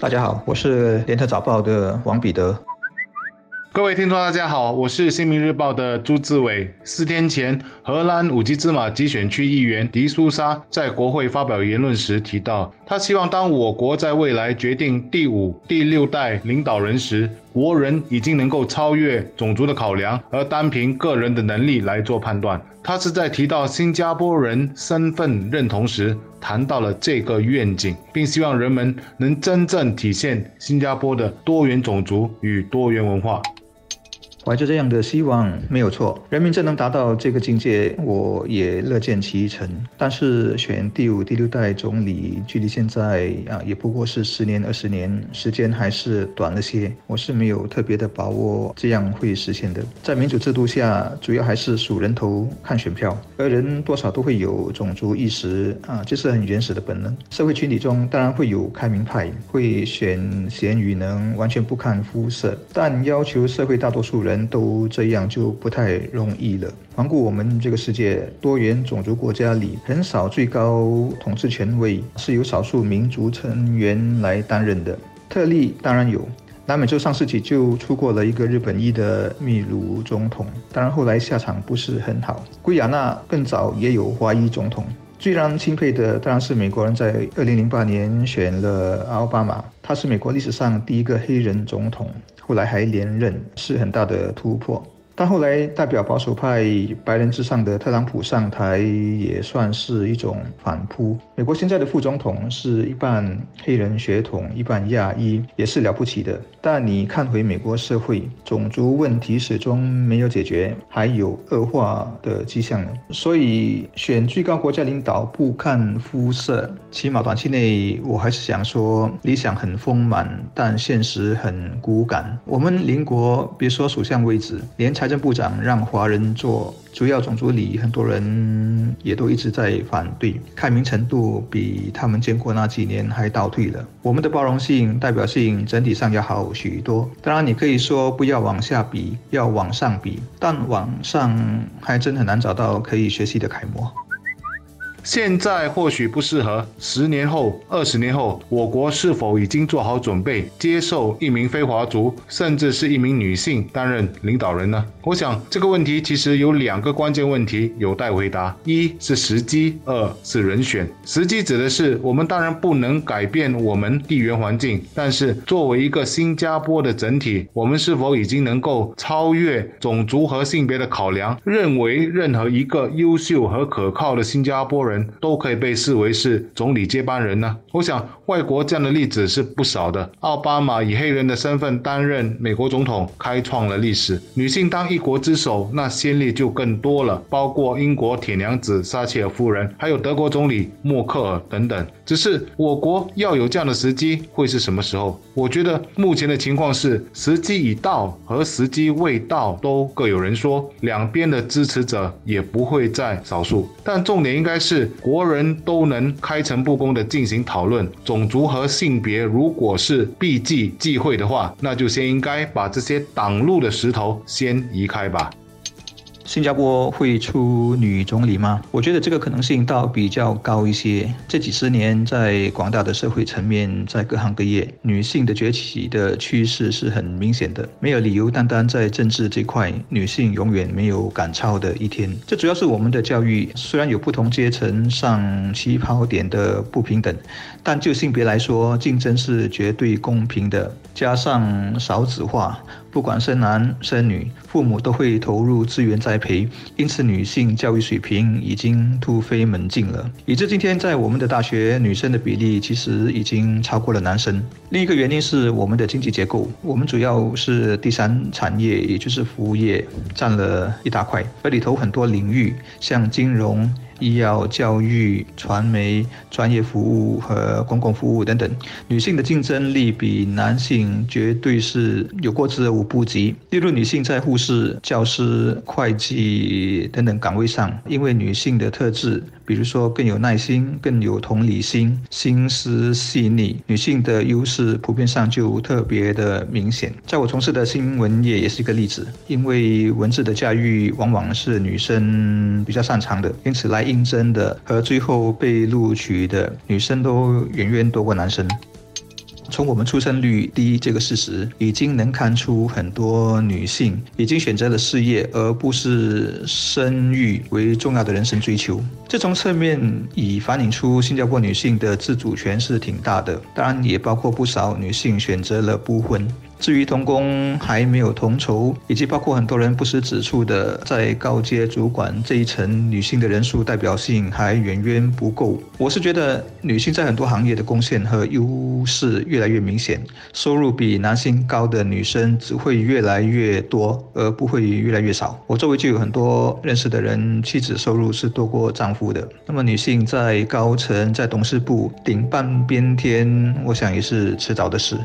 大家好，我是联合早报的王彼得。各位听众，大家好，我是新民日报的朱志伟。四天前，荷兰五级芝麻集选区议员迪苏莎在国会发表言论时提到，他希望当我国在未来决定第五、第六代领导人时，国人已经能够超越种族的考量，而单凭个人的能力来做判断。他是在提到新加坡人身份认同时，谈到了这个愿景，并希望人们能真正体现新加坡的多元种族与多元文化。怀着这样的希望没有错，人民真能达到这个境界，我也乐见其成。但是选第五、第六代总理，距离现在啊，也不过是十年、二十年，时间还是短了些。我是没有特别的把握这样会实现的。在民主制度下，主要还是数人头、看选票，而人多少都会有种族意识啊，这是很原始的本能。社会群体中当然会有开明派，会选贤与能，完全不看肤色，但要求社会大多数人。人都这样就不太容易了。环顾我们这个世界，多元种族国家里，很少最高统治权位是由少数民族成员来担任的。特例当然有，南美洲上世纪就出过了一个日本裔的秘鲁总统，当然后来下场不是很好。圭亚那更早也有华裔总统。最让人钦佩的当然是美国人在二零零八年选了奥巴马，他是美国历史上第一个黑人总统。后来还连任，是很大的突破。但后来代表保守派白人至上的特朗普上台，也算是一种反扑。美国现在的副总统是一半黑人血统，一半亚裔，也是了不起的。但你看回美国社会，种族问题始终没有解决，还有恶化的迹象呢。所以选最高国家领导不看肤色，起码短期内我还是想说，理想很丰满，但现实很骨感。我们邻国别说首相位置，连财政部长让华人做。主要种族里，很多人也都一直在反对，开明程度比他们建国那几年还倒退了。我们的包容性、代表性整体上要好许多。当然，你可以说不要往下比，要往上比，但往上还真很难找到可以学习的楷模。现在或许不适合，十年后、二十年后，我国是否已经做好准备接受一名非华族，甚至是一名女性担任领导人呢？我想这个问题其实有两个关键问题有待回答：一是时机，二是人选。时机指的是我们当然不能改变我们地缘环境，但是作为一个新加坡的整体，我们是否已经能够超越种族和性别的考量，认为任何一个优秀和可靠的新加坡人？都可以被视为是总理接班人呢？我想，外国这样的例子是不少的。奥巴马以黑人的身份担任美国总统，开创了历史。女性当一国之首，那先例就更多了，包括英国铁娘子撒切尔夫人，还有德国总理默克尔等等。只是我国要有这样的时机，会是什么时候？我觉得目前的情况是，时机已到和时机未到都各有人说，两边的支持者也不会在少数。但重点应该是。国人都能开诚布公的进行讨论，种族和性别如果是避忌忌讳的话，那就先应该把这些挡路的石头先移开吧。新加坡会出女总理吗？我觉得这个可能性倒比较高一些。这几十年，在广大的社会层面，在各行各业，女性的崛起的趋势是很明显的。没有理由单单在政治这块，女性永远没有赶超的一天。这主要是我们的教育，虽然有不同阶层上起跑点的不平等，但就性别来说，竞争是绝对公平的。加上少子化。不管生男生女，父母都会投入资源栽培，因此女性教育水平已经突飞猛进了。以致今天在我们的大学，女生的比例其实已经超过了男生。另一个原因是我们的经济结构，我们主要是第三产业，也就是服务业占了一大块，而里头很多领域，像金融。医药、教育、传媒、专业服务和公共服务等等，女性的竞争力比男性绝对是有过之而无不及。例如，女性在护士、教师、会计等等岗位上，因为女性的特质，比如说更有耐心、更有同理心、心思细腻，女性的优势普遍上就特别的明显。在我从事的新闻业也是一个例子，因为文字的驾驭往往是女生比较擅长的，因此来。应征的和最后被录取的女生都远远多过男生。从我们出生率低这个事实，已经能看出很多女性已经选择了事业，而不是生育为重要的人生追求。这从侧面已反映出新加坡女性的自主权是挺大的，当然也包括不少女性选择了不婚。至于同工还没有同酬，以及包括很多人不时指出的，在高阶主管这一层女性的人数代表性还远远不够。我是觉得女性在很多行业的贡献和优势越来越明显，收入比男性高的女生只会越来越多，而不会越来越少。我周围就有很多认识的人，妻子收入是多过丈夫的。那么女性在高层、在董事部顶半边天，我想也是迟早的事。